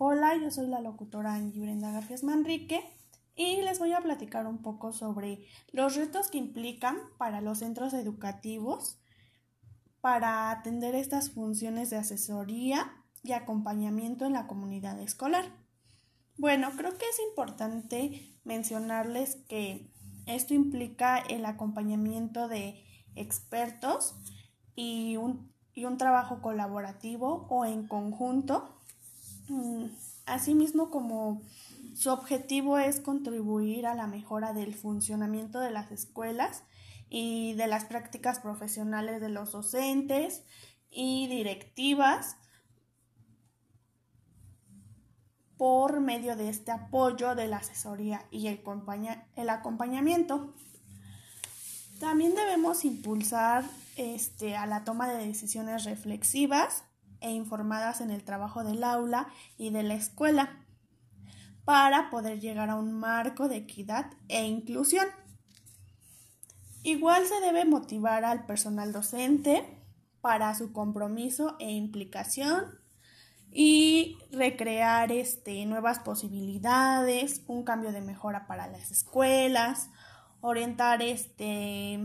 Hola, yo soy la locutora Angie Brenda Garfias Manrique y les voy a platicar un poco sobre los retos que implican para los centros educativos para atender estas funciones de asesoría y acompañamiento en la comunidad escolar. Bueno, creo que es importante mencionarles que esto implica el acompañamiento de expertos y un, y un trabajo colaborativo o en conjunto asimismo como su objetivo es contribuir a la mejora del funcionamiento de las escuelas y de las prácticas profesionales de los docentes y directivas por medio de este apoyo de la asesoría y el, el acompañamiento. También debemos impulsar este, a la toma de decisiones reflexivas e informadas en el trabajo del aula y de la escuela para poder llegar a un marco de equidad e inclusión. Igual se debe motivar al personal docente para su compromiso e implicación y recrear este, nuevas posibilidades, un cambio de mejora para las escuelas, orientar este,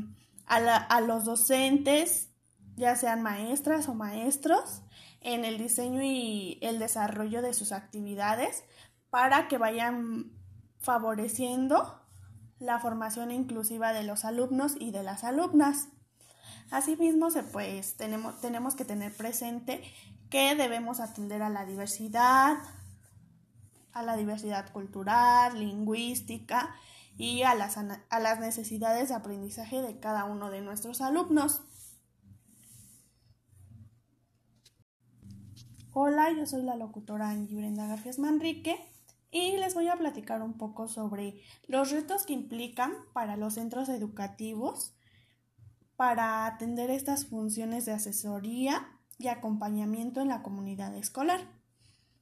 a, a los docentes, ya sean maestras o maestros, en el diseño y el desarrollo de sus actividades para que vayan favoreciendo la formación inclusiva de los alumnos y de las alumnas. Asimismo, pues, tenemos, tenemos que tener presente que debemos atender a la diversidad, a la diversidad cultural, lingüística y a las, a las necesidades de aprendizaje de cada uno de nuestros alumnos. Hola, yo soy la locutora Angie Brenda Garfias Manrique y les voy a platicar un poco sobre los retos que implican para los centros educativos para atender estas funciones de asesoría y acompañamiento en la comunidad escolar.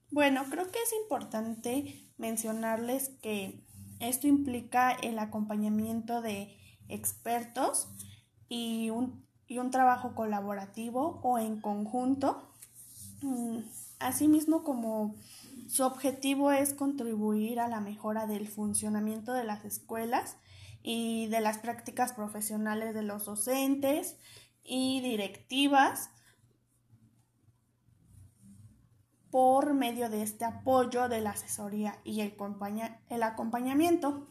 Bueno, creo que es importante mencionarles que esto implica el acompañamiento de expertos y un, y un trabajo colaborativo o en conjunto asimismo como su objetivo es contribuir a la mejora del funcionamiento de las escuelas y de las prácticas profesionales de los docentes y directivas por medio de este apoyo de la asesoría y el, el acompañamiento.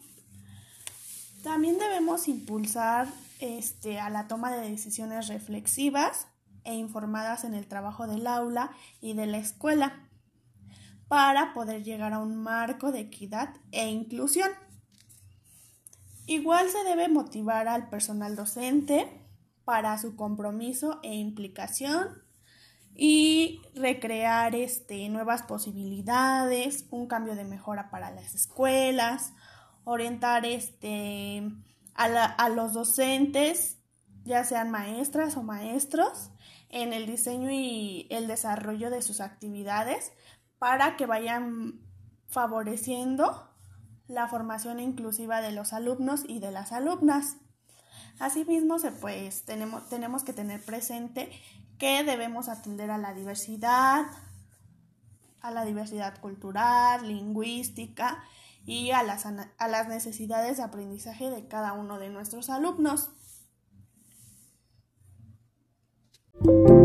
También debemos impulsar este, a la toma de decisiones reflexivas e informadas en el trabajo del aula y de la escuela para poder llegar a un marco de equidad e inclusión. Igual se debe motivar al personal docente para su compromiso e implicación y recrear este, nuevas posibilidades, un cambio de mejora para las escuelas, orientar este, a, a los docentes, ya sean maestras o maestros, en el diseño y el desarrollo de sus actividades para que vayan favoreciendo la formación inclusiva de los alumnos y de las alumnas. Asimismo, pues, tenemos, tenemos que tener presente que debemos atender a la diversidad, a la diversidad cultural, lingüística y a las, a las necesidades de aprendizaje de cada uno de nuestros alumnos. Thank you.